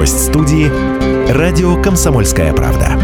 Гость студии – радио «Комсомольская правда».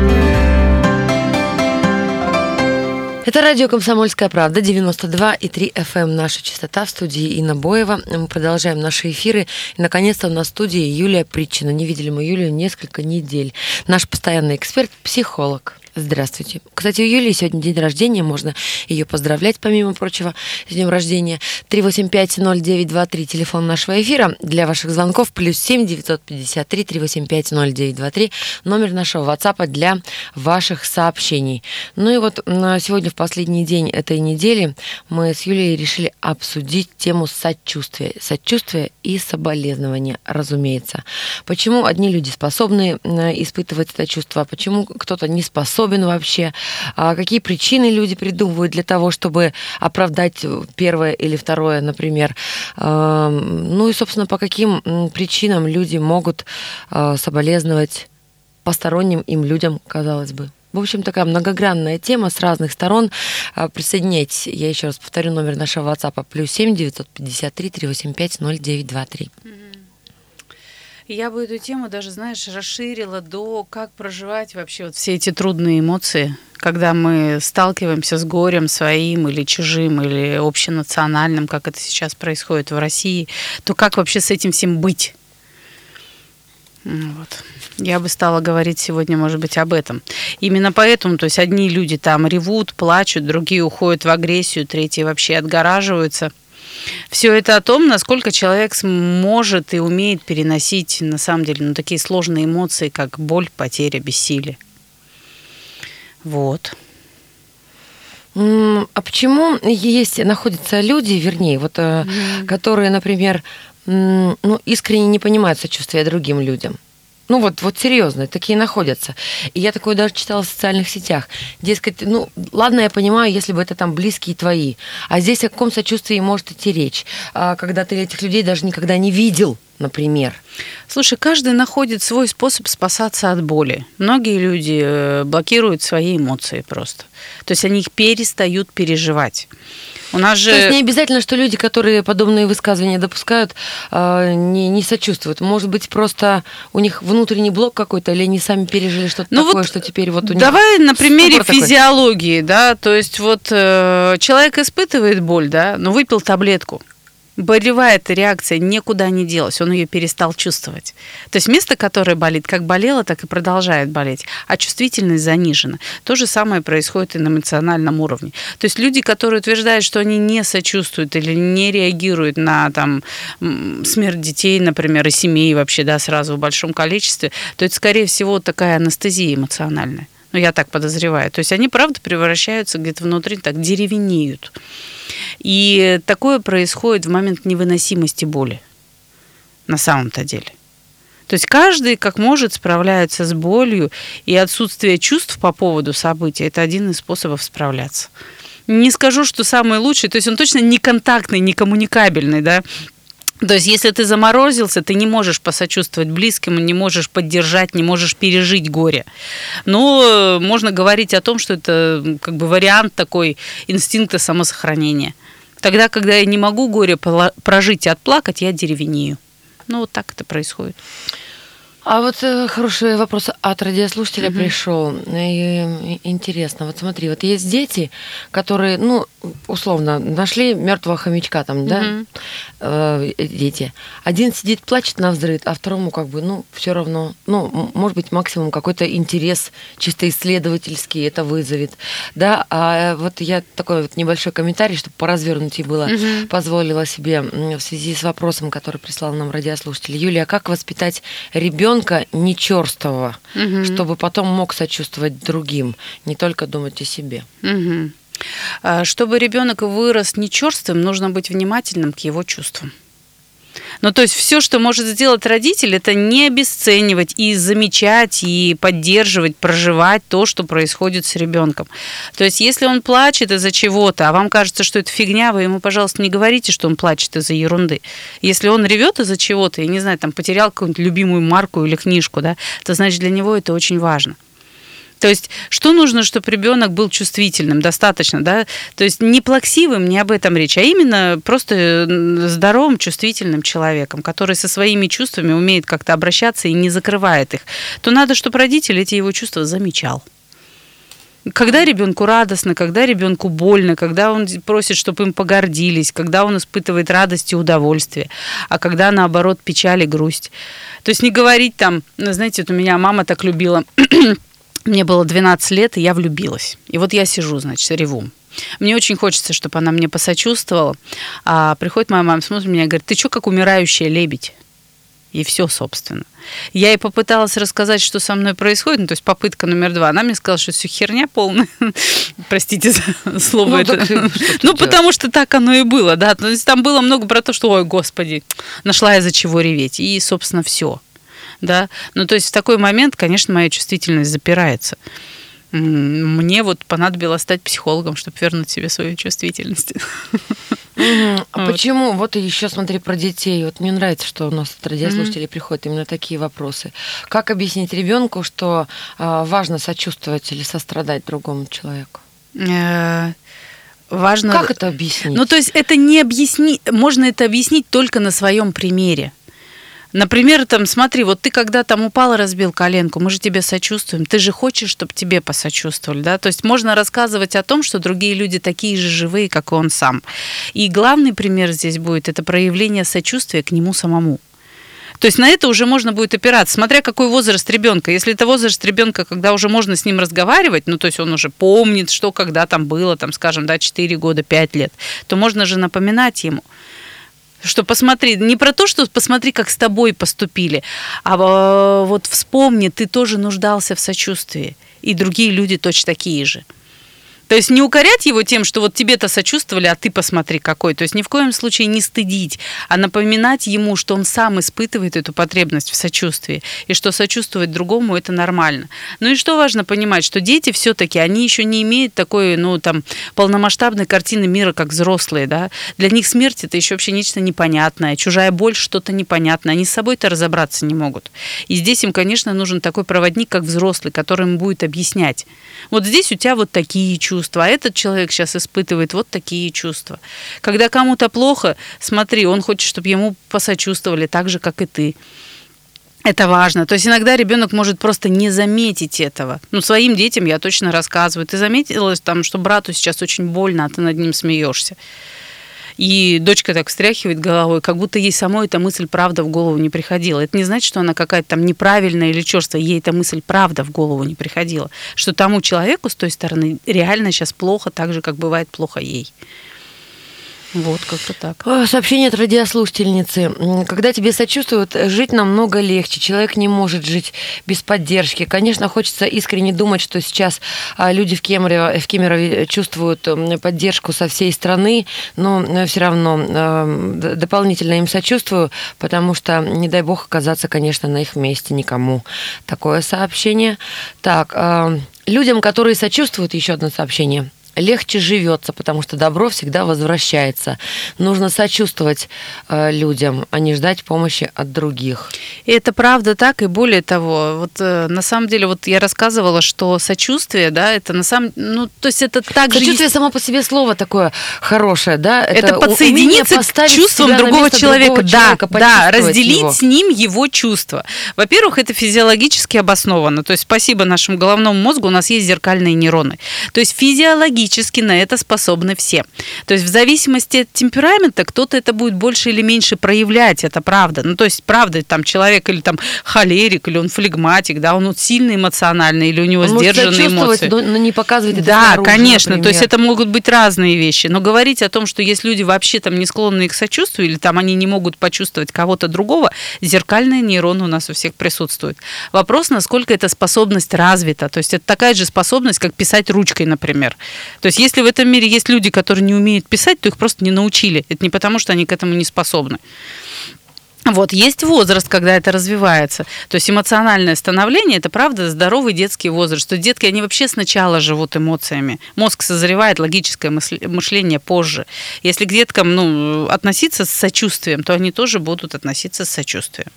Это радио «Комсомольская правда», 92,3 FM, эм, наша частота в студии Инна Боева. Мы продолжаем наши эфиры. И, наконец-то, у нас в студии Юлия Притчина. Не видели мы Юлию несколько недель. Наш постоянный эксперт, психолог. Здравствуйте. Кстати, у Юлии сегодня день рождения, можно ее поздравлять, помимо прочего, с днем рождения. 385-0923, телефон нашего эфира для ваших звонков, плюс 7 953 385-0923, номер нашего WhatsApp для ваших сообщений. Ну и вот сегодня, в последний день этой недели, мы с Юлией решили обсудить тему сочувствия. Сочувствия и соболезнования, разумеется. Почему одни люди способны испытывать это чувство, а почему кто-то не способен способен вообще, а какие причины люди придумывают для того, чтобы оправдать первое или второе, например. Ну и, собственно, по каким причинам люди могут а, соболезновать посторонним им людям, казалось бы. В общем, такая многогранная тема с разных сторон. А, присоединяйтесь, я еще раз повторю номер нашего WhatsApp, плюс 7 953 385 0923. Я бы эту тему даже, знаешь, расширила до как проживать вообще вот все эти трудные эмоции, когда мы сталкиваемся с горем своим или чужим, или общенациональным, как это сейчас происходит в России, то как вообще с этим всем быть? Вот. Я бы стала говорить сегодня, может быть, об этом. Именно поэтому, то есть одни люди там ревут, плачут, другие уходят в агрессию, третьи вообще отгораживаются – все это о том, насколько человек может и умеет переносить, на самом деле, ну, такие сложные эмоции, как боль, потеря, бессилие. Вот. А почему есть, находятся люди, вернее, вот, mm. которые, например, ну, искренне не понимают сочувствия другим людям? Ну вот, вот серьезно, такие находятся. И я такое даже читала в социальных сетях. Дескать, ну ладно, я понимаю, если бы это там близкие твои. А здесь о каком сочувствии может идти речь, а, когда ты этих людей даже никогда не видел, например. Слушай, каждый находит свой способ спасаться от боли. Многие люди э, блокируют свои эмоции просто. То есть они их перестают переживать. У нас же... То есть не обязательно, что люди, которые подобные высказывания допускают, а, не, не сочувствуют. Может быть, просто у них внутренний блок какой-то, или они сами пережили что-то ну такое, вот что теперь вот у них... Давай на примере физиологии, такой. да, то есть вот э, человек испытывает боль, да, но выпил таблетку болевая эта реакция никуда не делась, он ее перестал чувствовать. То есть место, которое болит, как болело, так и продолжает болеть, а чувствительность занижена. То же самое происходит и на эмоциональном уровне. То есть люди, которые утверждают, что они не сочувствуют или не реагируют на там, смерть детей, например, и семей вообще, да, сразу в большом количестве, то это, скорее всего, такая анестезия эмоциональная. Ну, я так подозреваю. То есть они, правда, превращаются где-то внутри, так деревенеют. И такое происходит в момент невыносимости боли. На самом-то деле. То есть каждый как может справляется с болью, и отсутствие чувств по поводу события – это один из способов справляться. Не скажу, что самый лучший, то есть он точно не контактный, не коммуникабельный, да, то есть, если ты заморозился, ты не можешь посочувствовать близким, не можешь поддержать, не можешь пережить горе. Но можно говорить о том, что это как бы вариант такой инстинкта самосохранения. Тогда, когда я не могу горе прожить и отплакать, я деревенею. Ну, вот так это происходит. А вот э, хороший вопрос от радиослушателя угу. пришел. И, интересно, вот смотри, вот есть дети, которые, ну, условно, нашли мертвого хомячка там, угу. да, э, дети. Один сидит, плачет на взрыв, а второму как бы, ну, все равно, ну, может быть, максимум какой-то интерес чисто исследовательский это вызовет, да. А вот я такой вот небольшой комментарий, чтобы поразвернутее было, угу. позволила себе в связи с вопросом, который прислал нам радиослушатель. Юлия, как воспитать ребенка ребенка не черстого, угу. чтобы потом мог сочувствовать другим, не только думать о себе. Угу. Чтобы ребенок вырос не черствым, нужно быть внимательным к его чувствам. Ну, то есть все, что может сделать родитель, это не обесценивать и замечать, и поддерживать, проживать то, что происходит с ребенком. То есть если он плачет из-за чего-то, а вам кажется, что это фигня, вы ему, пожалуйста, не говорите, что он плачет из-за ерунды. Если он ревет из-за чего-то, я не знаю, там потерял какую-нибудь любимую марку или книжку, да, то значит для него это очень важно. То есть, что нужно, чтобы ребенок был чувствительным, достаточно, да? То есть не плаксивым, не об этом речь, а именно просто здоровым, чувствительным человеком, который со своими чувствами умеет как-то обращаться и не закрывает их. То надо, чтобы родитель эти его чувства замечал. Когда ребенку радостно, когда ребенку больно, когда он просит, чтобы им погордились, когда он испытывает радость и удовольствие, а когда наоборот печаль и грусть. То есть не говорить там, ну, знаете, вот у меня мама так любила мне было 12 лет, и я влюбилась. И вот я сижу, значит, реву. Мне очень хочется, чтобы она мне посочувствовала. А приходит моя мама, смотрит меня и говорит, ты что, как умирающая лебедь? И все, собственно. Я ей попыталась рассказать, что со мной происходит, ну, то есть попытка номер два. Она мне сказала, что все херня полная. Простите за слово ну, это. Ну, потому что так оно и было, да. То есть там было много про то, что, ой, господи, нашла я за чего реветь. И, собственно, все да. Ну, то есть в такой момент, конечно, моя чувствительность запирается. Мне вот понадобилось стать психологом, чтобы вернуть себе свою чувствительность. А вот. почему? Вот еще смотри про детей. Вот мне нравится, что у нас от радиослушателей mm-hmm. приходят именно такие вопросы. Как объяснить ребенку, что э, важно сочувствовать или сострадать другому человеку? Э, важно. Как это объяснить? Ну, то есть это не объяснить, можно это объяснить только на своем примере. Например, там, смотри, вот ты когда там упал разбил коленку, мы же тебе сочувствуем. Ты же хочешь, чтобы тебе посочувствовали, да? То есть можно рассказывать о том, что другие люди такие же живые, как и он сам. И главный пример здесь будет это проявление сочувствия к нему самому. То есть на это уже можно будет опираться, смотря какой возраст ребенка. Если это возраст ребенка, когда уже можно с ним разговаривать, ну то есть он уже помнит, что когда там было, там, скажем, да, 4 года, 5 лет, то можно же напоминать ему что посмотри, не про то, что посмотри, как с тобой поступили, а э, вот вспомни, ты тоже нуждался в сочувствии, и другие люди точно такие же. То есть не укорять его тем, что вот тебе-то сочувствовали, а ты посмотри какой. То есть ни в коем случае не стыдить, а напоминать ему, что он сам испытывает эту потребность в сочувствии, и что сочувствовать другому это нормально. Ну и что важно понимать, что дети все-таки, они еще не имеют такой, ну там, полномасштабной картины мира, как взрослые, да. Для них смерть это еще вообще нечто непонятное, чужая боль что-то непонятное, они с собой-то разобраться не могут. И здесь им, конечно, нужен такой проводник, как взрослый, который им будет объяснять. Вот здесь у тебя вот такие чувства, чувства, а этот человек сейчас испытывает вот такие чувства. Когда кому-то плохо, смотри, он хочет, чтобы ему посочувствовали так же, как и ты. Это важно. То есть иногда ребенок может просто не заметить этого. Ну, своим детям я точно рассказываю. Ты заметила там, что брату сейчас очень больно, а ты над ним смеешься. И дочка так встряхивает головой, как будто ей самой эта мысль правда в голову не приходила. Это не значит, что она какая-то там неправильная или черствая. Ей эта мысль правда в голову не приходила. Что тому человеку с той стороны реально сейчас плохо, так же, как бывает плохо ей. Вот, как-то так. Сообщение от радиослушательницы. Когда тебе сочувствуют, жить намного легче. Человек не может жить без поддержки. Конечно, хочется искренне думать, что сейчас а, люди в Кемерове, в Кемерове чувствуют поддержку со всей страны, но все равно а, дополнительно им сочувствую, потому что, не дай бог, оказаться, конечно, на их месте никому. Такое сообщение. Так, а, людям, которые сочувствуют, еще одно сообщение легче живется, потому что добро всегда возвращается. Нужно сочувствовать э, людям, а не ждать помощи от других. И это правда так, и более того, вот э, на самом деле, вот я рассказывала, что сочувствие, да, это на самом, ну, то есть это так Сочувствие же... само по себе слово такое хорошее, да? Это, это подсоединиться к чувствам другого человека, другого да, человека, да, разделить его. с ним его чувства. Во-первых, это физиологически обосновано, то есть спасибо нашему головному мозгу, у нас есть зеркальные нейроны. То есть физиологически физически на это способны все. То есть в зависимости от темперамента кто-то это будет больше или меньше проявлять, это правда. Ну, то есть, правда, там человек или там холерик, или он флегматик, да, он вот сильно эмоциональный, или у него он сдержанные эмоции. Но, но не показывает это Да, снаружи, конечно, например. то есть это могут быть разные вещи. Но говорить о том, что есть люди вообще там не склонны к сочувствию, или там они не могут почувствовать кого-то другого, зеркальные нейроны у нас у всех присутствуют. Вопрос, насколько эта способность развита. То есть это такая же способность, как писать ручкой, например. То есть если в этом мире есть люди, которые не умеют писать, то их просто не научили. Это не потому, что они к этому не способны. Вот, есть возраст, когда это развивается. То есть эмоциональное становление – это, правда, здоровый детский возраст. Что детки, они вообще сначала живут эмоциями. Мозг созревает, логическое мышление позже. Если к деткам ну, относиться с сочувствием, то они тоже будут относиться с сочувствием.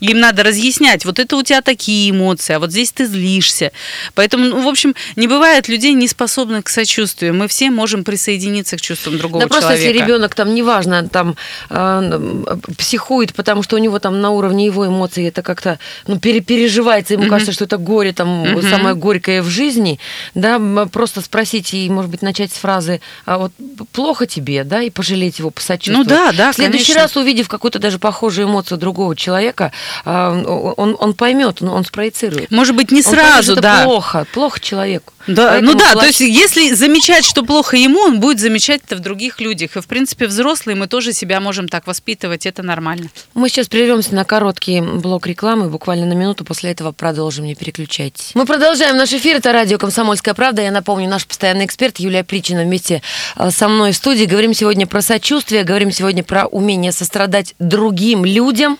Им надо разъяснять, вот это у тебя такие эмоции, а вот здесь ты злишься. Поэтому, ну, в общем, не бывает людей, не способных к сочувствию. Мы все можем присоединиться к чувствам другого да человека. Да просто если ребенок там, неважно, там э, психует, потому что у него там на уровне его эмоций это как-то ну, перепереживается, ему mm-hmm. кажется, что это горе там mm-hmm. самое горькое в жизни, да, просто спросить и, может быть, начать с фразы а вот плохо тебе, да, и пожалеть его, посочувствовать. Ну да, да, В следующий конечно. раз, увидев какую-то даже похожую эмоцию другого человека, а, он, он поймет, он спроецирует. Может быть, не он сразу, поймет, да. плохо, плохо человеку. Да, Поэтому ну да, плач... то есть если замечать, что плохо ему, он будет замечать это в других людях. И, в принципе, взрослые мы тоже себя можем так воспитывать, это нормально. Мы сейчас прервемся на короткий блок рекламы, буквально на минуту, после этого продолжим, не переключайтесь. Мы продолжаем наш эфир, это радио «Комсомольская правда». Я напомню, наш постоянный эксперт Юлия Причина вместе э, со мной в студии. Говорим сегодня про сочувствие, говорим сегодня про умение сострадать другим людям,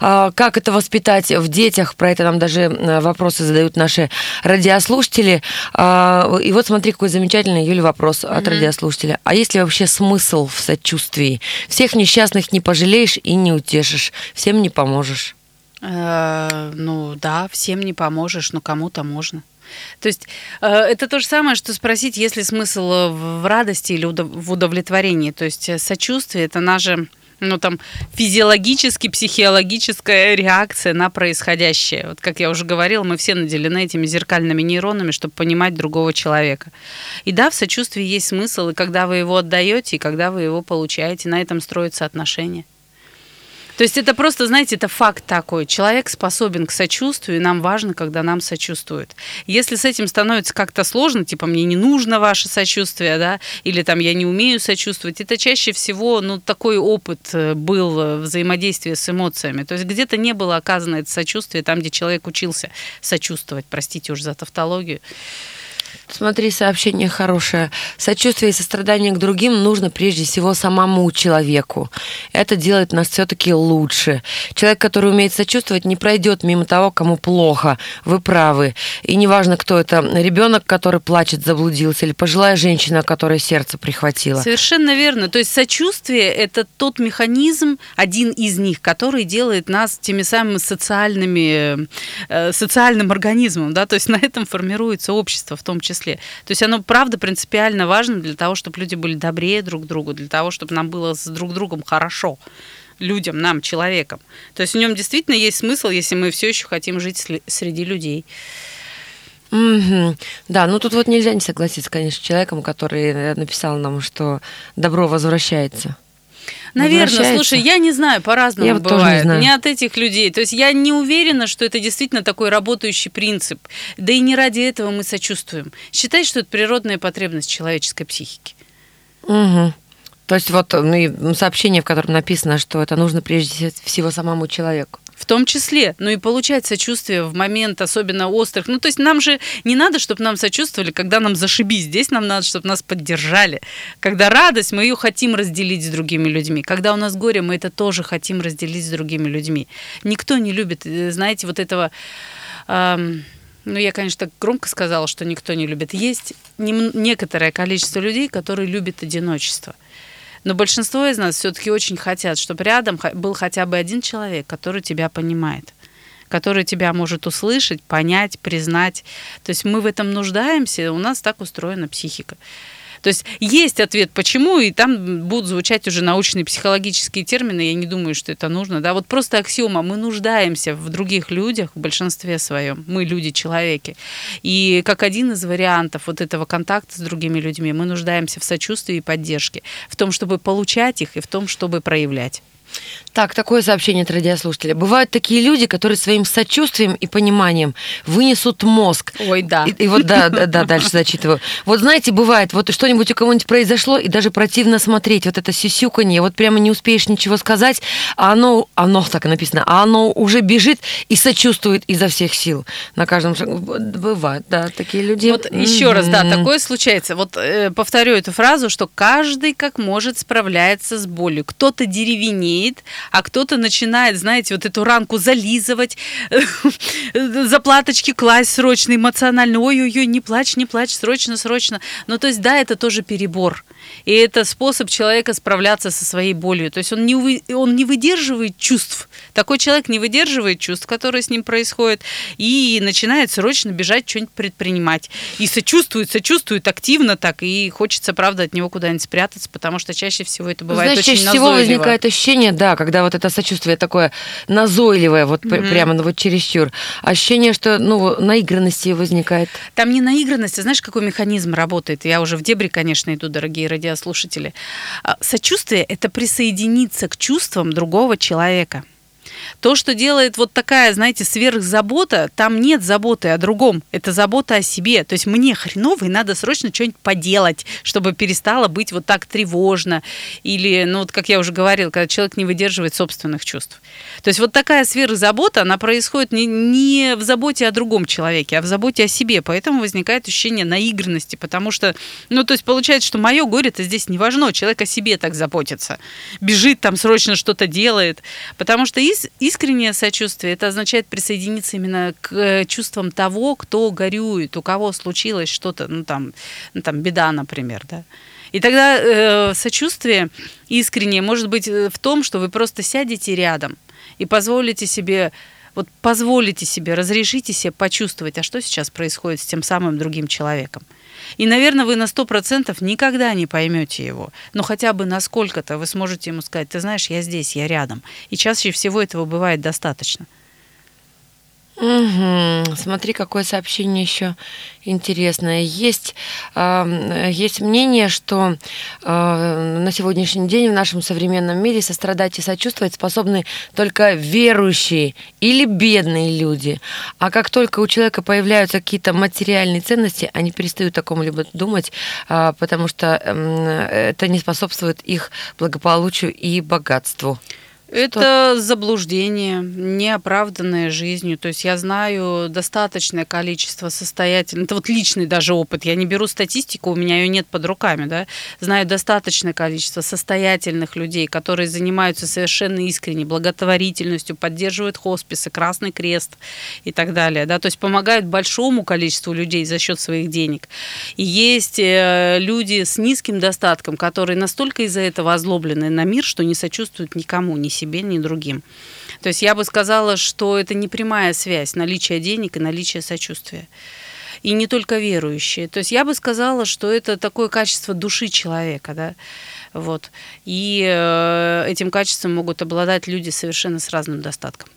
э, как это воспитать в детях, про это нам даже э, вопросы задают наши радиослушатели. И вот смотри, какой замечательный, Юля, вопрос от mm-hmm. радиослушателя. А есть ли вообще смысл в сочувствии? Всех несчастных не пожалеешь и не утешишь, всем не поможешь. Э, ну да, всем не поможешь, но кому-то можно. То есть э, это то же самое, что спросить, есть ли смысл в радости или в удовлетворении. То есть э, сочувствие это наше ну, там, физиологически, психологическая реакция на происходящее. Вот, как я уже говорила, мы все наделены этими зеркальными нейронами, чтобы понимать другого человека. И да, в сочувствии есть смысл, и когда вы его отдаете, и когда вы его получаете, на этом строятся отношения. То есть это просто, знаете, это факт такой. Человек способен к сочувствию, и нам важно, когда нам сочувствуют. Если с этим становится как-то сложно, типа мне не нужно ваше сочувствие, да, или там я не умею сочувствовать, это чаще всего, ну, такой опыт э, был э, взаимодействия с эмоциями. То есть где-то не было оказано это сочувствие там, где человек учился сочувствовать, простите уж за тавтологию. Смотри, сообщение хорошее. Сочувствие и сострадание к другим нужно прежде всего самому человеку. Это делает нас все-таки лучше. Человек, который умеет сочувствовать, не пройдет мимо того, кому плохо. Вы правы. И неважно, кто это. Ребенок, который плачет, заблудился, или пожилая женщина, которая сердце прихватила. Совершенно верно. То есть сочувствие – это тот механизм, один из них, который делает нас теми самыми социальными, э, социальным организмом. Да? То есть на этом формируется общество в том числе числе. То есть оно, правда, принципиально важно для того, чтобы люди были добрее друг к другу, для того, чтобы нам было с друг другом хорошо людям, нам, человекам. То есть в нем действительно есть смысл, если мы все еще хотим жить среди людей. Mm-hmm. Да, ну тут вот нельзя не согласиться, конечно, с человеком, который написал нам, что добро возвращается. Наверное, слушай, я не знаю, по-разному я бывает. Не, не от этих людей. То есть я не уверена, что это действительно такой работающий принцип. Да и не ради этого мы сочувствуем. Считай, что это природная потребность человеческой психики. Угу. То есть вот ну, сообщение, в котором написано, что это нужно прежде всего самому человеку. В том числе, ну и получать сочувствие в момент особенно острых. Ну, то есть нам же не надо, чтобы нам сочувствовали, когда нам зашибись. Здесь нам надо, чтобы нас поддержали. Когда радость, мы ее хотим разделить с другими людьми. Когда у нас горе, мы это тоже хотим разделить с другими людьми. Никто не любит, э, знаете, вот этого... Эм, ну, я, конечно, так громко сказала, что никто не любит. Есть некоторое количество людей, которые любят одиночество. Но большинство из нас все-таки очень хотят, чтобы рядом был хотя бы один человек, который тебя понимает который тебя может услышать, понять, признать. То есть мы в этом нуждаемся, у нас так устроена психика. То есть есть ответ, почему, и там будут звучать уже научные психологические термины, я не думаю, что это нужно. Да, вот просто аксиома, мы нуждаемся в других людях, в большинстве своем, мы люди-человеки. И как один из вариантов вот этого контакта с другими людьми, мы нуждаемся в сочувствии и поддержке, в том, чтобы получать их и в том, чтобы проявлять. Так, такое сообщение от радиослушателя. Бывают такие люди, которые своим сочувствием и пониманием вынесут мозг. Ой, да. И, и вот, да, да, да, дальше зачитываю. Вот знаете, бывает, вот что-нибудь у кого-нибудь произошло, и даже противно смотреть, вот это сюсюканье, вот прямо не успеешь ничего сказать, а оно, оно так и написано, а оно уже бежит и сочувствует изо всех сил на каждом шагу. Бывает, да, такие люди. Вот mm-hmm. еще раз, да, такое случается. Вот э, повторю эту фразу, что каждый как может справляется с болью. Кто-то деревенеет, а кто-то начинает, знаете, вот эту ранку зализывать, заплаточки класть срочно, эмоционально, ой-ой-ой, не плачь, не плачь, срочно, срочно. Ну, то есть, да, это тоже перебор. И это способ человека справляться со своей болью. То есть он не, вы, он не выдерживает чувств. Такой человек не выдерживает чувств, которые с ним происходят, и начинает срочно бежать, что-нибудь предпринимать. И сочувствует, сочувствует активно так, и хочется, правда, от него куда-нибудь спрятаться, потому что чаще всего это бывает Знаешь, очень чаще всего назойливо. возникает ощущение, да, когда вот это сочувствие такое назойливое, вот mm-hmm. прямо ну, вот чересчур. Ощущение, что ну, наигранности возникает. Там не наигранность, а знаешь, какой механизм работает? Я уже в дебри, конечно, иду, дорогие радиослушатели. А, сочувствие – это присоединиться к чувствам другого человека. То, что делает вот такая, знаете, сверхзабота, там нет заботы о другом, это забота о себе. То есть мне хреново, и надо срочно что-нибудь поделать, чтобы перестало быть вот так тревожно. Или, ну вот как я уже говорила, когда человек не выдерживает собственных чувств. То есть вот такая сверхзабота, она происходит не, не в заботе о другом человеке, а в заботе о себе. Поэтому возникает ощущение наигранности, потому что, ну то есть получается, что мое горе-то здесь не важно, человек о себе так заботится. Бежит там срочно что-то делает. Потому что из, искреннее сочувствие, это означает присоединиться именно к э, чувствам того, кто горюет, у кого случилось что-то, ну там, ну, там беда, например, да. И тогда э, сочувствие искреннее может быть э, в том, что вы просто сядете рядом и позволите себе вот позволите себе, разрешите себе почувствовать, а что сейчас происходит с тем самым другим человеком. И, наверное, вы на 100% никогда не поймете его. Но хотя бы насколько-то вы сможете ему сказать, ты знаешь, я здесь, я рядом. И чаще всего этого бывает достаточно. Угу. Смотри, какое сообщение еще интересное. Есть, э, есть мнение, что э, на сегодняшний день в нашем современном мире сострадать и сочувствовать способны только верующие или бедные люди. А как только у человека появляются какие-то материальные ценности, они перестают о ком-либо думать, э, потому что э, это не способствует их благополучию и богатству. Это заблуждение, неоправданное жизнью. То есть я знаю достаточное количество состоятельных, это вот личный даже опыт, я не беру статистику, у меня ее нет под руками, да, знаю достаточное количество состоятельных людей, которые занимаются совершенно искренне благотворительностью, поддерживают хосписы, Красный Крест и так далее, да, то есть помогают большому количеству людей за счет своих денег. И есть э, люди с низким достатком, которые настолько из-за этого озлоблены на мир, что не сочувствуют никому, ни себе, ни другим. То есть я бы сказала, что это не прямая связь наличия денег и наличия сочувствия. И не только верующие. То есть я бы сказала, что это такое качество души человека, да. Вот. И э, этим качеством могут обладать люди совершенно с разным достатком.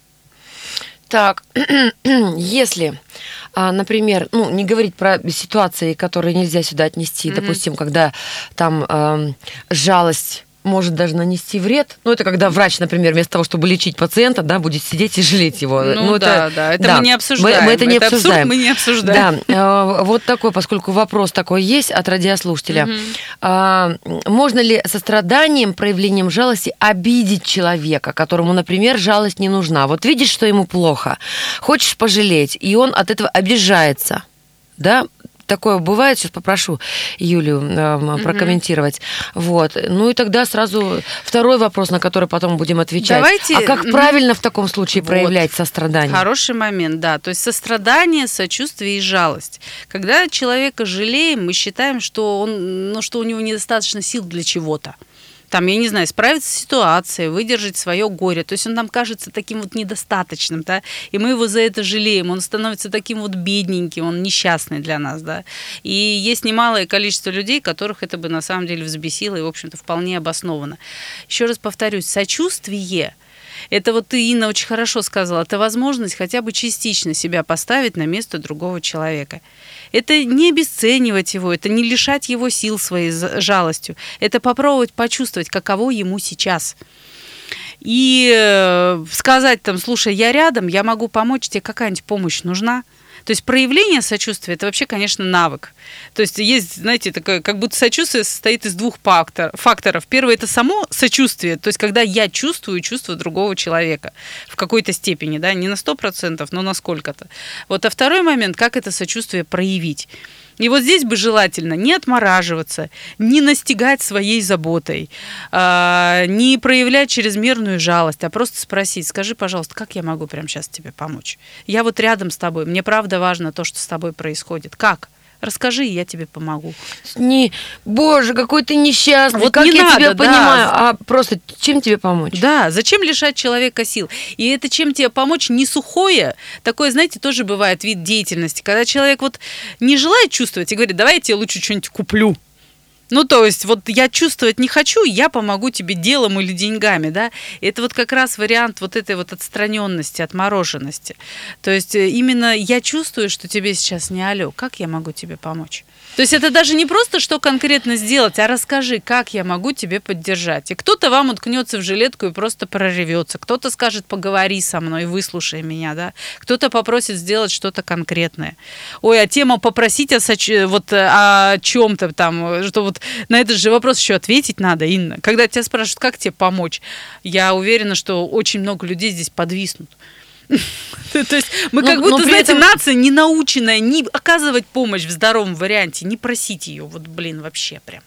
Так, если, а, например, ну, не говорить про ситуации, которые нельзя сюда отнести, mm-hmm. допустим, когда там э, жалость может даже нанести вред. Ну, это когда врач, например, вместо того, чтобы лечить пациента, да, будет сидеть и жалеть его. Ну, ну да, это, да, это да. мы не обсуждаем. Мы, мы это не это обсуждаем. Абсурд, мы не обсуждаем. Да, э, вот такой, поскольку вопрос такой есть от радиослушателя. Угу. Можно ли состраданием, проявлением жалости обидеть человека, которому, например, жалость не нужна? Вот видишь, что ему плохо, хочешь пожалеть, и он от этого обижается да, такое бывает, сейчас попрошу Юлю э, прокомментировать. Mm-hmm. Вот. Ну и тогда сразу второй вопрос, на который потом будем отвечать. Давайте... А как правильно в таком случае вот. проявлять сострадание? Хороший момент, да. То есть сострадание, сочувствие и жалость. Когда человека жалеем, мы считаем, что, он, ну, что у него недостаточно сил для чего-то там, я не знаю, справиться с ситуацией, выдержать свое горе. То есть он нам кажется таким вот недостаточным, да, и мы его за это жалеем. Он становится таким вот бедненьким, он несчастный для нас, да. И есть немалое количество людей, которых это бы на самом деле взбесило и, в общем-то, вполне обоснованно. Еще раз повторюсь, сочувствие это вот ты, Инна, очень хорошо сказала. Это возможность хотя бы частично себя поставить на место другого человека. Это не обесценивать его, это не лишать его сил своей жалостью. Это попробовать почувствовать, каково ему сейчас и э, сказать там, слушай, я рядом, я могу помочь, тебе какая-нибудь помощь нужна. То есть проявление сочувствия это вообще, конечно, навык. То есть есть, знаете, такое, как будто сочувствие состоит из двух фактор, факторов. Первый это само сочувствие, то есть когда я чувствую чувство другого человека в какой-то степени, да, не на сто процентов, но на сколько-то. Вот, а второй момент, как это сочувствие проявить. И вот здесь бы желательно не отмораживаться, не настигать своей заботой, а, не проявлять чрезмерную жалость, а просто спросить, скажи, пожалуйста, как я могу прямо сейчас тебе помочь? Я вот рядом с тобой, мне правда важно то, что с тобой происходит. Как? Расскажи, я тебе помогу. Не, боже, какой ты несчастный, Вот как не я надо, тебя да. понимаю, а просто чем тебе помочь? Да, зачем лишать человека сил? И это чем тебе помочь не сухое, такое, знаете, тоже бывает вид деятельности, когда человек вот не желает чувствовать и говорит, давай я тебе лучше что-нибудь куплю. Ну, то есть, вот я чувствовать не хочу, я помогу тебе делом или деньгами, да. Это вот как раз вариант вот этой вот отстраненности, отмороженности. То есть, э, именно я чувствую, что тебе сейчас не алё, как я могу тебе помочь? То есть это даже не просто, что конкретно сделать, а расскажи, как я могу тебе поддержать. И кто-то вам уткнется в жилетку и просто проревется. Кто-то скажет, поговори со мной, выслушай меня, да. Кто-то попросит сделать что-то конкретное. Ой, а тема попросить о, соч- вот, э, о чем-то там, что вот на этот же вопрос еще ответить надо, Инна. Когда тебя спрашивают, как тебе помочь, я уверена, что очень много людей здесь подвиснут. То есть мы как будто, знаете, нация не наученная не оказывать помощь в здоровом варианте, не просить ее. Вот, блин, вообще прям.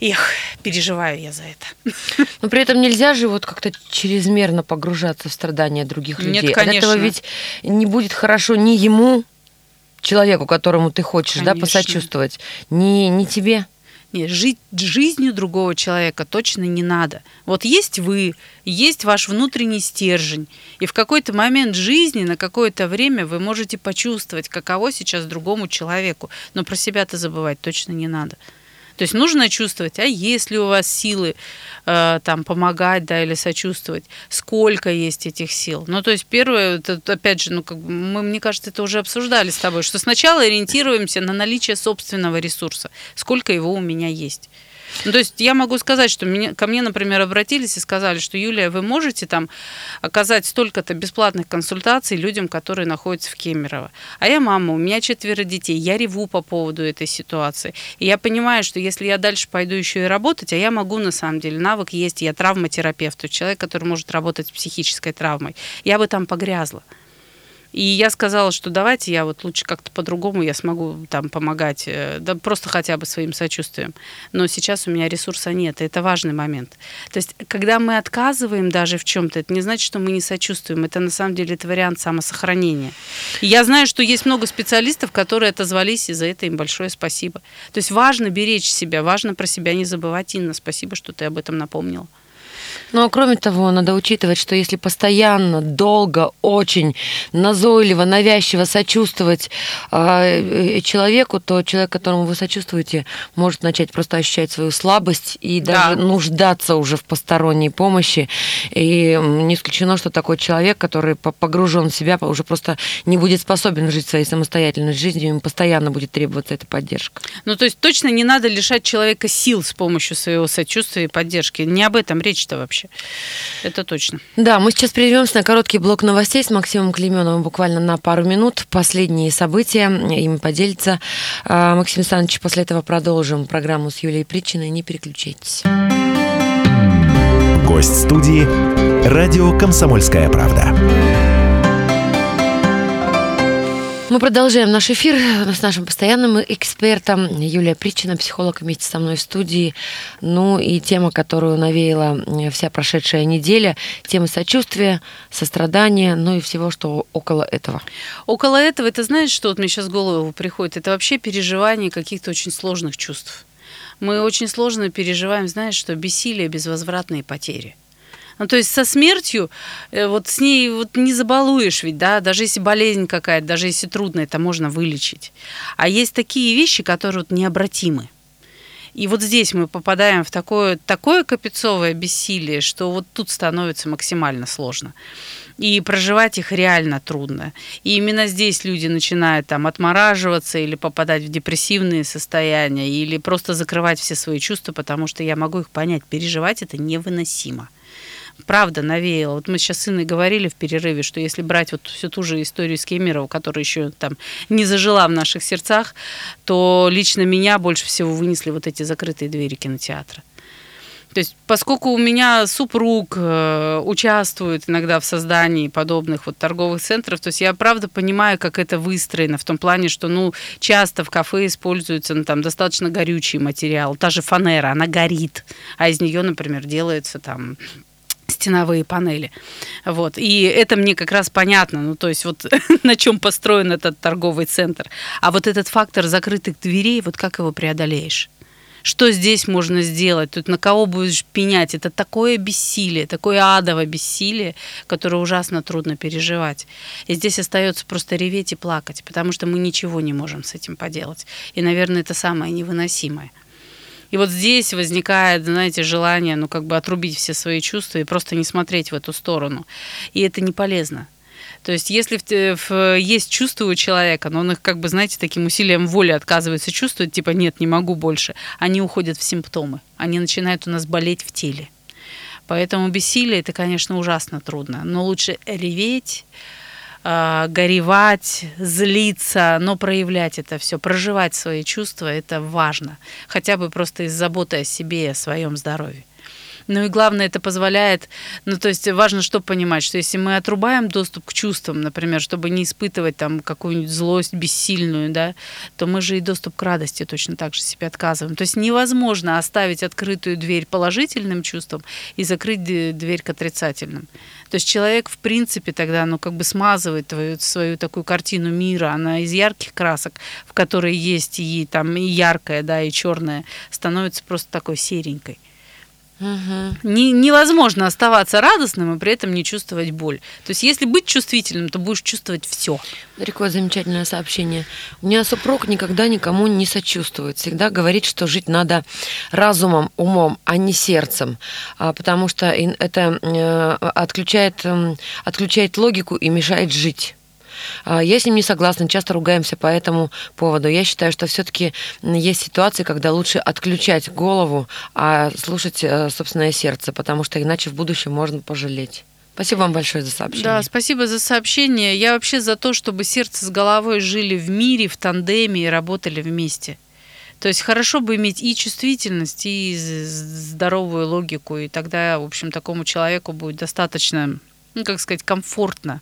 Эх, переживаю я за это. Но при этом нельзя же вот как-то чрезмерно погружаться в страдания других Нет, людей. От этого ведь не будет хорошо ни ему, человеку, которому ты хочешь, да, Конечно. посочувствовать, ни, ни тебе. Нет, жить жизнью другого человека точно не надо. Вот есть вы, есть ваш внутренний стержень, и в какой-то момент жизни, на какое-то время вы можете почувствовать, каково сейчас другому человеку, но про себя-то забывать точно не надо. То есть нужно чувствовать, а есть ли у вас силы э, там помогать, да, или сочувствовать, сколько есть этих сил. Ну, то есть первое, это, опять же, ну, как бы мы, мне кажется, это уже обсуждали с тобой, что сначала ориентируемся на наличие собственного ресурса, сколько его у меня есть. Ну, то есть я могу сказать, что меня, ко мне, например, обратились и сказали, что Юлия, вы можете там оказать столько-то бесплатных консультаций людям, которые находятся в Кемерово. А я мама, у меня четверо детей, я реву по поводу этой ситуации. И я понимаю, что если я дальше пойду еще и работать, а я могу на самом деле, навык есть, я травматерапевт, человек, который может работать с психической травмой, я бы там погрязла. И я сказала, что давайте я вот лучше как-то по-другому я смогу там помогать, э, да просто хотя бы своим сочувствием. Но сейчас у меня ресурса нет, и это важный момент. То есть, когда мы отказываем даже в чем-то, это не значит, что мы не сочувствуем. Это на самом деле это вариант самосохранения. И я знаю, что есть много специалистов, которые отозвались, и за это им большое спасибо. То есть важно беречь себя, важно про себя не забывать. Инна, спасибо, что ты об этом напомнила. Ну, а кроме того, надо учитывать, что если постоянно, долго, очень назойливо, навязчиво сочувствовать э, человеку, то человек, которому вы сочувствуете, может начать просто ощущать свою слабость и даже Да. нуждаться уже в посторонней помощи. И не исключено, что такой человек, который по- погружен в себя, уже просто не будет способен жить своей самостоятельной жизнью, ему постоянно будет требоваться эта поддержка. Ну, то есть точно не надо лишать человека сил с помощью своего сочувствия и поддержки. Не об этом речь-то вообще. Это точно. Да, мы сейчас прервемся на короткий блок новостей с Максимом Клеменовым буквально на пару минут. Последние события, ими поделится а, Максим Александрович. После этого продолжим программу с Юлией Притчиной. Не переключайтесь. Гость студии «Радио Комсомольская правда». Мы продолжаем наш эфир с нашим постоянным экспертом Юлия Притчина, психолог вместе со мной в студии. Ну и тема, которую навеяла э, вся прошедшая неделя, тема сочувствия, сострадания, ну и всего, что около этого. Около этого, это знаешь, что вот мне сейчас в голову приходит? Это вообще переживание каких-то очень сложных чувств. Мы очень сложно переживаем, знаешь, что бессилие, безвозвратные потери. Ну, то есть со смертью, э, вот с ней вот не забалуешь ведь, да, даже если болезнь какая-то, даже если трудно, это можно вылечить. А есть такие вещи, которые вот необратимы. И вот здесь мы попадаем в такое, такое капецовое бессилие, что вот тут становится максимально сложно. И проживать их реально трудно. И именно здесь люди начинают там отмораживаться или попадать в депрессивные состояния, или просто закрывать все свои чувства, потому что я могу их понять. Переживать это невыносимо правда навеяло. Вот мы сейчас с Инной говорили в перерыве, что если брать вот всю ту же историю с Кемерово, которая еще там не зажила в наших сердцах, то лично меня больше всего вынесли вот эти закрытые двери кинотеатра. То есть, поскольку у меня супруг э, участвует иногда в создании подобных вот торговых центров, то есть я правда понимаю, как это выстроено в том плане, что ну часто в кафе используется ну, там достаточно горючий материал, та же фанера, она горит, а из нее, например, делается там стеновые панели. Вот. И это мне как раз понятно, ну, то есть вот на чем построен этот торговый центр. А вот этот фактор закрытых дверей, вот как его преодолеешь? Что здесь можно сделать? Тут на кого будешь пенять? Это такое бессилие, такое адово бессилие, которое ужасно трудно переживать. И здесь остается просто реветь и плакать, потому что мы ничего не можем с этим поделать. И, наверное, это самое невыносимое. И вот здесь возникает, знаете, желание, ну, как бы отрубить все свои чувства и просто не смотреть в эту сторону. И это не полезно. То есть, если в, в, есть чувства у человека, но он их, как бы, знаете, таким усилием воли отказывается чувствовать, типа, нет, не могу больше, они уходят в симптомы. Они начинают у нас болеть в теле. Поэтому бессилие это, конечно, ужасно трудно. Но лучше реветь, э, горевать, злиться, но проявлять это все, проживать свои чувства, это важно. Хотя бы просто из заботы о себе и о своем здоровье. Ну и главное, это позволяет, ну то есть важно что понимать, что если мы отрубаем доступ к чувствам, например, чтобы не испытывать там какую-нибудь злость бессильную, да, то мы же и доступ к радости точно так же себе отказываем. То есть невозможно оставить открытую дверь положительным чувствам и закрыть дверь к отрицательным. То есть человек, в принципе, тогда, ну, как бы смазывает твою, свою такую картину мира, она из ярких красок, в которой есть и там и яркая, да, и черная, становится просто такой серенькой. Угу. Не, невозможно оставаться радостным и при этом не чувствовать боль. То есть, если быть чувствительным, то будешь чувствовать все. Такое замечательное сообщение. У меня супруг никогда никому не сочувствует. Всегда говорит, что жить надо разумом, умом, а не сердцем. А, потому что это э, отключает, отключает логику и мешает жить. А, я с ним не согласна, часто ругаемся по этому поводу. Я считаю, что все-таки есть ситуации, когда лучше отключать голову, а слушать э, собственное сердце, потому что иначе в будущем можно пожалеть. Спасибо вам большое за сообщение. Да, спасибо за сообщение. Я вообще за то, чтобы сердце с головой жили в мире, в тандеме и работали вместе. То есть хорошо бы иметь и чувствительность, и здоровую логику, и тогда, в общем, такому человеку будет достаточно, ну, как сказать, комфортно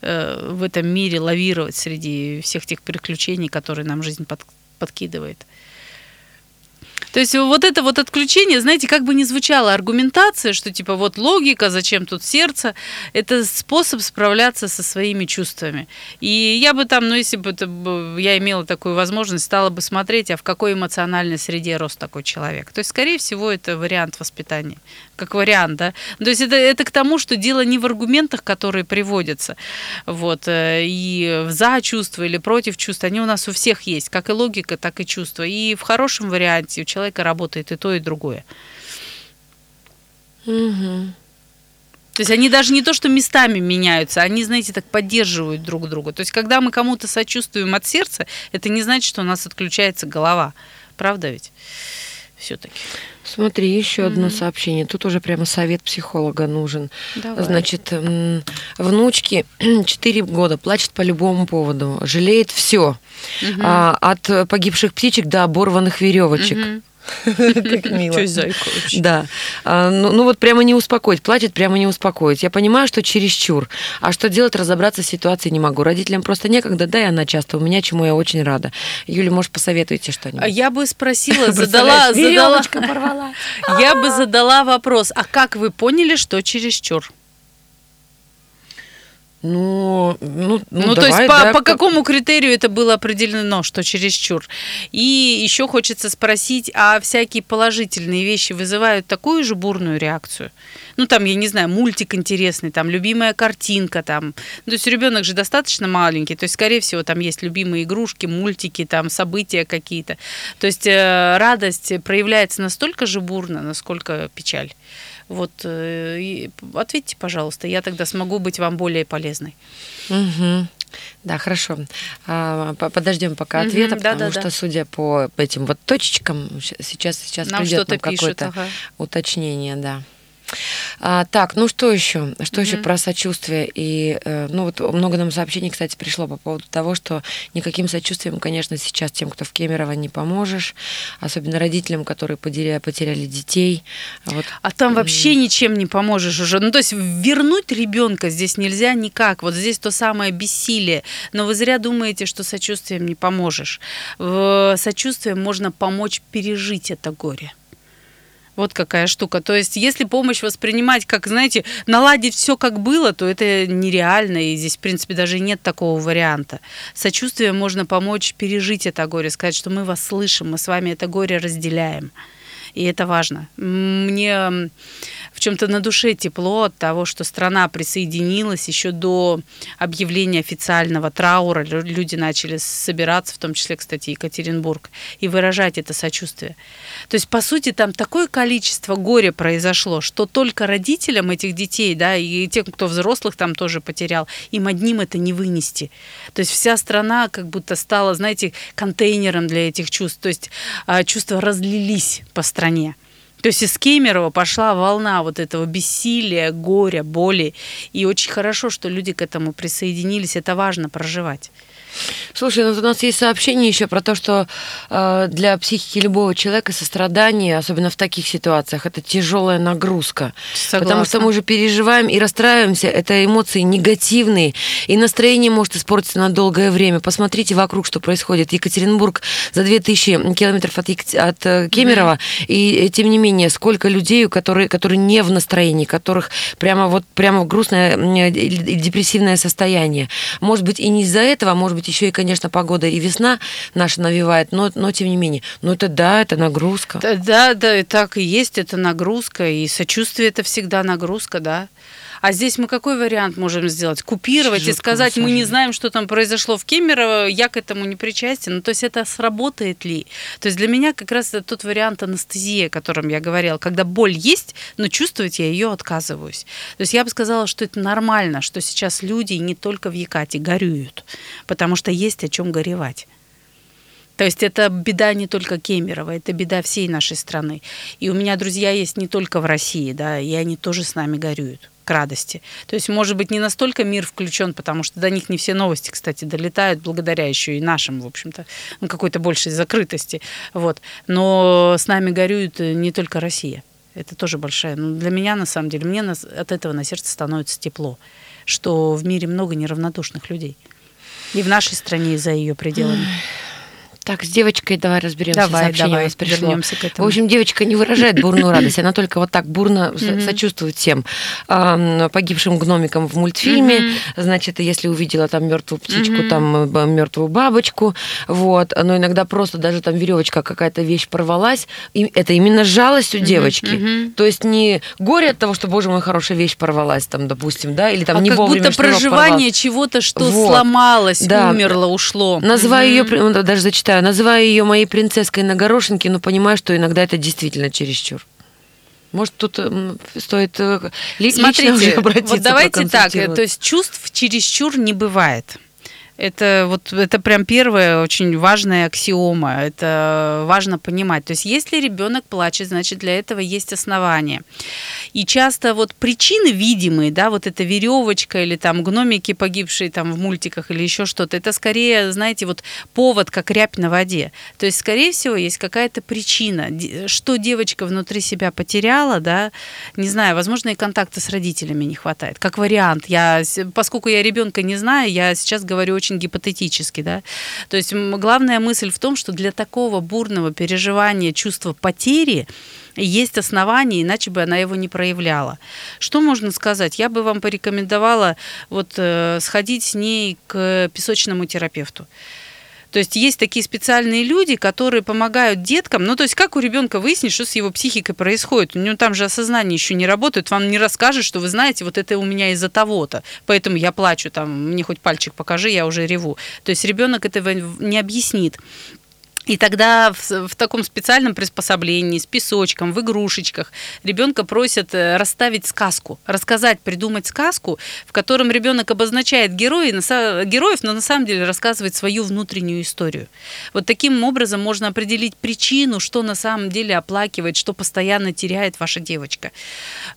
в этом мире лавировать среди всех тех приключений, которые нам жизнь под, подкидывает. То есть вот это вот отключение, знаете, как бы ни звучала аргументация, что типа вот логика, зачем тут сердце, это способ справляться со своими чувствами. И я бы там, ну если бы это, я имела такую возможность, стала бы смотреть, а в какой эмоциональной среде рос такой человек. То есть, скорее всего, это вариант воспитания, как вариант, да. То есть это, это к тому, что дело не в аргументах, которые приводятся, вот, э, и за чувства или против чувств, они у нас у всех есть, как и логика, так и чувства. И в хорошем варианте у человека человека работает и то, и другое. Угу. То есть они даже не то, что местами меняются, они, знаете, так поддерживают друг друга. То есть когда мы кому-то сочувствуем от сердца, это не значит, что у нас отключается голова. Правда ведь? Все-таки. Смотри, еще mm-hmm. одно сообщение. Тут уже прямо совет психолога нужен. Давай. Значит, внучки 4 года плачет по любому поводу, жалеет все. Mm-hmm. А, от погибших птичек до оборванных веревочек. Mm-hmm. Как мило. Да. А, ну, ну вот прямо не успокоить. Плачет, прямо не успокоить. Я понимаю, что чересчур. А что делать, разобраться в ситуации не могу. Родителям просто некогда, да, и она часто у меня, чему я очень рада. Юля, может, посоветуете что-нибудь? А я бы спросила, задала... задала порвала. Я бы задала вопрос, а как вы поняли, что чересчур? Ну, ну, ну, ну давай, то есть по, да, по какому критерию это было определено, что чересчур? И еще хочется спросить, а всякие положительные вещи вызывают такую же бурную реакцию? Ну, там, я не знаю, мультик интересный, там, любимая картинка, там. Ну, то есть ребенок же достаточно маленький, то есть, скорее всего, там есть любимые игрушки, мультики, там, события какие-то. То есть э, радость проявляется настолько же бурно, насколько печаль. Вот э, ответьте, пожалуйста, я тогда смогу быть вам более полезной. Угу. Да, хорошо. А, подождем пока ответа, угу, потому да, что, да. судя по этим вот точечкам, сейчас сейчас нам придет какое-то ага. уточнение, да. А, так, ну что еще? Что mm-hmm. еще про сочувствие? И, э, ну вот много нам сообщений, кстати, пришло по поводу того, что никаким сочувствием, конечно, сейчас тем, кто в Кемерово, не поможешь, особенно родителям, которые потеряли, потеряли детей. Вот. А там вообще ничем не поможешь уже. Ну то есть вернуть ребенка здесь нельзя никак. Вот здесь то самое бессилие. Но вы зря думаете, что сочувствием не поможешь. В сочувствием можно помочь пережить это горе. Вот какая штука. То есть, если помощь воспринимать как, знаете, наладить все как было, то это нереально, и здесь, в принципе, даже нет такого варианта. Сочувствием можно помочь пережить это горе, сказать, что мы вас слышим, мы с вами это горе разделяем. И это важно. Мне в чем-то на душе тепло от того, что страна присоединилась еще до объявления официального траура. Люди начали собираться, в том числе, кстати, Екатеринбург, и выражать это сочувствие. То есть, по сути, там такое количество горя произошло, что только родителям этих детей, да, и тем, кто взрослых там тоже потерял, им одним это не вынести. То есть вся страна как будто стала, знаете, контейнером для этих чувств. То есть а, чувства разлились по стране. То есть из Кемерово пошла волна вот этого бессилия, горя, боли. И очень хорошо, что люди к этому присоединились. Это важно проживать. Слушай, ну у нас есть сообщение еще про то, что э, для психики любого человека сострадание, особенно в таких ситуациях, это тяжелая нагрузка. Согласна. Потому что мы уже переживаем и расстраиваемся, это эмоции негативные, и настроение может испортиться на долгое время. Посмотрите вокруг, что происходит. Екатеринбург за 2000 километров от, от э, Кемерово, mm-hmm. и э, тем не менее, сколько людей, которые, которые не в настроении, которых прямо вот прямо грустное депрессивное состояние. Может быть, и не из-за этого, может быть, еще и, конечно, погода и весна наша навевает, но, но тем не менее. Ну это да, это нагрузка. Да, да, да, так и есть, это нагрузка, и сочувствие это всегда нагрузка, да. А здесь мы какой вариант можем сделать? Купировать Жутко и сказать, мы не знаем, что там произошло в Кемерово, я к этому не причастен. Ну, то есть это сработает ли? То есть для меня как раз это тот вариант анестезии, о котором я говорила, когда боль есть, но чувствовать я ее отказываюсь. То есть я бы сказала, что это нормально, что сейчас люди не только в Якате горюют, потому что есть о чем горевать. То есть это беда не только Кемерово, это беда всей нашей страны. И у меня друзья есть не только в России, да, и они тоже с нами горюют к радости. То есть, может быть, не настолько мир включен, потому что до них не все новости, кстати, долетают, благодаря еще и нашим, в общем-то, ну, какой-то большей закрытости. Вот. Но с нами горюет не только Россия. Это тоже большая. Ну, для меня, на самом деле, мне от этого на сердце становится тепло, что в мире много неравнодушных людей. И в нашей стране, и за ее пределами. Так, с девочкой давай разберемся. Давай, Сообщение давай, вернемся к этому. В общем, девочка не выражает бурную радость, она только вот так бурно сочувствует всем погибшим гномикам в мультфильме. Значит, если увидела там мертвую птичку, там мертвую бабочку, вот, но иногда просто даже там веревочка какая-то вещь порвалась, и это именно жалость у девочки. То есть не горе от того, что, боже мой, хорошая вещь порвалась, там, допустим, да, или там а не как вовремя будто проживание чего-то, что вот. сломалось, да. умерло, ушло. Называю ее, даже зачитаю называю ее моей принцесской на горошинке, но понимаю, что иногда это действительно чересчур. Может, тут стоит э, Смотрите, уже обратиться вот давайте так, то есть чувств чересчур не бывает. Это вот это прям первая очень важная аксиома. Это важно понимать. То есть, если ребенок плачет, значит для этого есть основания. И часто вот причины видимые, да, вот эта веревочка или там гномики погибшие там в мультиках или еще что-то, это скорее, знаете, вот повод, как рябь на воде. То есть, скорее всего, есть какая-то причина, что девочка внутри себя потеряла, да, не знаю, возможно, и контакта с родителями не хватает. Как вариант. Я, поскольку я ребенка не знаю, я сейчас говорю очень очень гипотетически, да. То есть главная мысль в том, что для такого бурного переживания чувства потери есть основания, иначе бы она его не проявляла. Что можно сказать? Я бы вам порекомендовала вот э, сходить с ней к песочному терапевту. То есть есть такие специальные люди, которые помогают деткам. Ну, то есть как у ребенка выяснить, что с его психикой происходит? У него там же осознание еще не работает. Вам не расскажет, что вы знаете, вот это у меня из-за того-то. Поэтому я плачу, там, мне хоть пальчик покажи, я уже реву. То есть ребенок этого не объяснит. И тогда в, в таком специальном приспособлении, с песочком, в игрушечках, ребенка просят э, расставить сказку, рассказать, придумать сказку, в котором ребенок обозначает герои, героев, но на самом деле рассказывает свою внутреннюю историю. Вот таким образом можно определить причину, что на самом деле оплакивает, что постоянно теряет ваша девочка.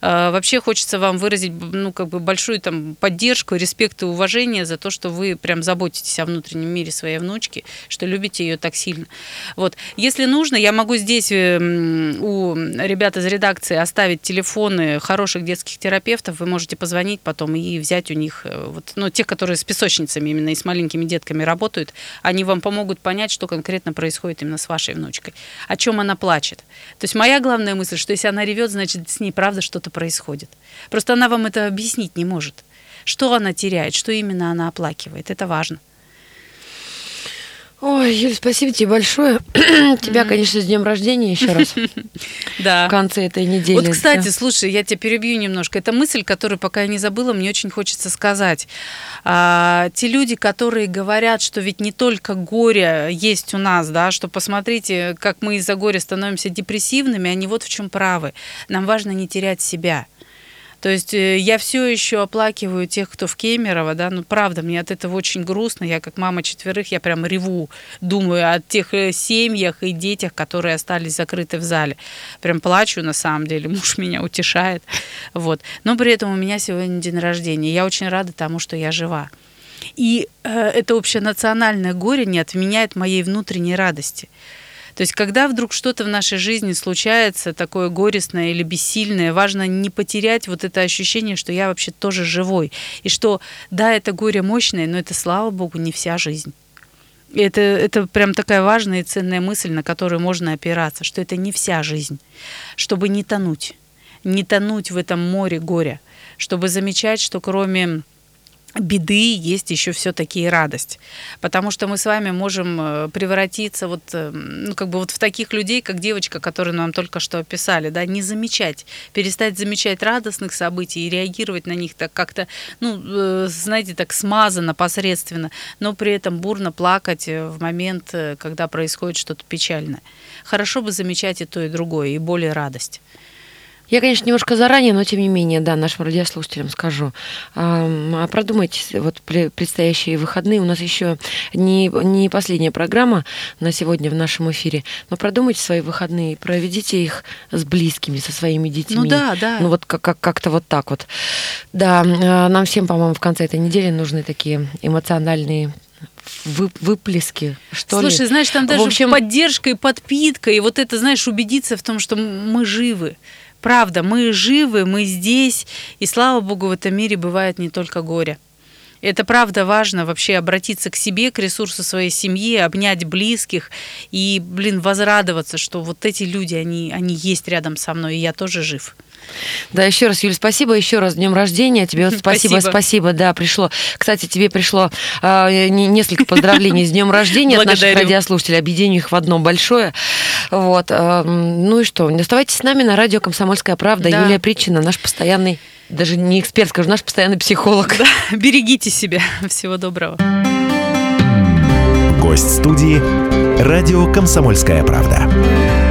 Э, вообще хочется вам выразить ну, как бы большую там, поддержку, респект и уважение за то, что вы прям заботитесь о внутреннем мире своей внучки, что любите ее так сильно. Вот. Если нужно, я могу здесь эм, у ребят из редакции оставить телефоны хороших детских терапевтов. Вы можете позвонить потом и взять у них, э, вот, ну, тех, которые с песочницами именно и с маленькими детками работают, они вам помогут понять, что конкретно происходит именно с вашей внучкой, о чем она плачет. То есть моя главная мысль, что если она ревет, значит, с ней правда что-то происходит. Просто она вам это объяснить не может. Что она теряет, что именно она оплакивает. Это важно. Ой, Юль, спасибо тебе большое. Тебя, конечно, с днем рождения еще раз. Да. В конце этой недели. Вот, кстати, слушай, я тебя перебью немножко. Это мысль, которую пока я не забыла, мне очень хочется сказать. А, те люди, которые говорят, что ведь не только горе есть у нас, да, что посмотрите, как мы из-за горя становимся депрессивными, они вот в чем правы. Нам важно не терять себя. То есть э, я все еще оплакиваю тех, кто в Кемерово, да, ну правда, мне от этого очень грустно. Я как мама четверых, я прям реву, думаю о тех э, семьях и детях, которые остались закрыты в зале. Прям плачу на самом деле, муж меня утешает. Вот. Но при этом у меня сегодня день рождения. Я очень рада тому, что я жива. И э, это общенациональное горе не отменяет моей внутренней радости. То есть, когда вдруг что-то в нашей жизни случается, такое горестное или бессильное, важно не потерять вот это ощущение, что я вообще тоже живой. И что, да, это горе мощное, но это, слава богу, не вся жизнь. Это, это прям такая важная и ценная мысль, на которую можно опираться, что это не вся жизнь, чтобы не тонуть, не тонуть в этом море горя, чтобы замечать, что кроме беды есть еще все-таки и радость. Потому что мы с вами можем э, превратиться вот, э, ну, как бы вот в таких людей, как девочка, которую нам только что описали, да, не замечать, перестать замечать радостных событий и реагировать на них так как-то, ну, э, знаете, так смазанно, посредственно, но при этом бурно плакать в момент, когда происходит что-то печальное. Хорошо бы замечать и то, и другое, и боль, и радость. Я, конечно, немножко заранее, но тем не менее, да, нашим радиослушателям скажу. А продумайте вот предстоящие выходные. У нас еще не, не последняя программа на сегодня в нашем эфире, но продумайте свои выходные, проведите их с близкими, со своими детьми. Ну да, да. Ну вот как- как- как-то вот так вот. Да, а, нам всем, по-моему, в конце этой недели нужны такие эмоциональные вы, выплески, что Слушай, ли. знаешь, там даже в общем... поддержка и подпитка, и вот это, знаешь, убедиться в том, что мы живы. Правда, мы живы, мы здесь, и слава богу, в этом мире бывает не только горе. Это правда важно вообще обратиться к себе, к ресурсу своей семьи, обнять близких и, блин, возрадоваться, что вот эти люди, они, они есть рядом со мной, и я тоже жив. Да, еще раз, Юля, спасибо, еще раз днем рождения. Тебе вот спасибо, спасибо, спасибо, да, пришло. Кстати, тебе пришло э, несколько поздравлений с днем рождения от наших радиослушателей. Объединю их в одно большое. Вот. Э, ну и что? Оставайтесь с нами на радио «Комсомольская правда». Да. Юлия Притчина, наш постоянный, даже не эксперт, скажу, наш постоянный психолог. Да. Берегите себя. Всего доброго. Гость студии «Радио «Комсомольская правда».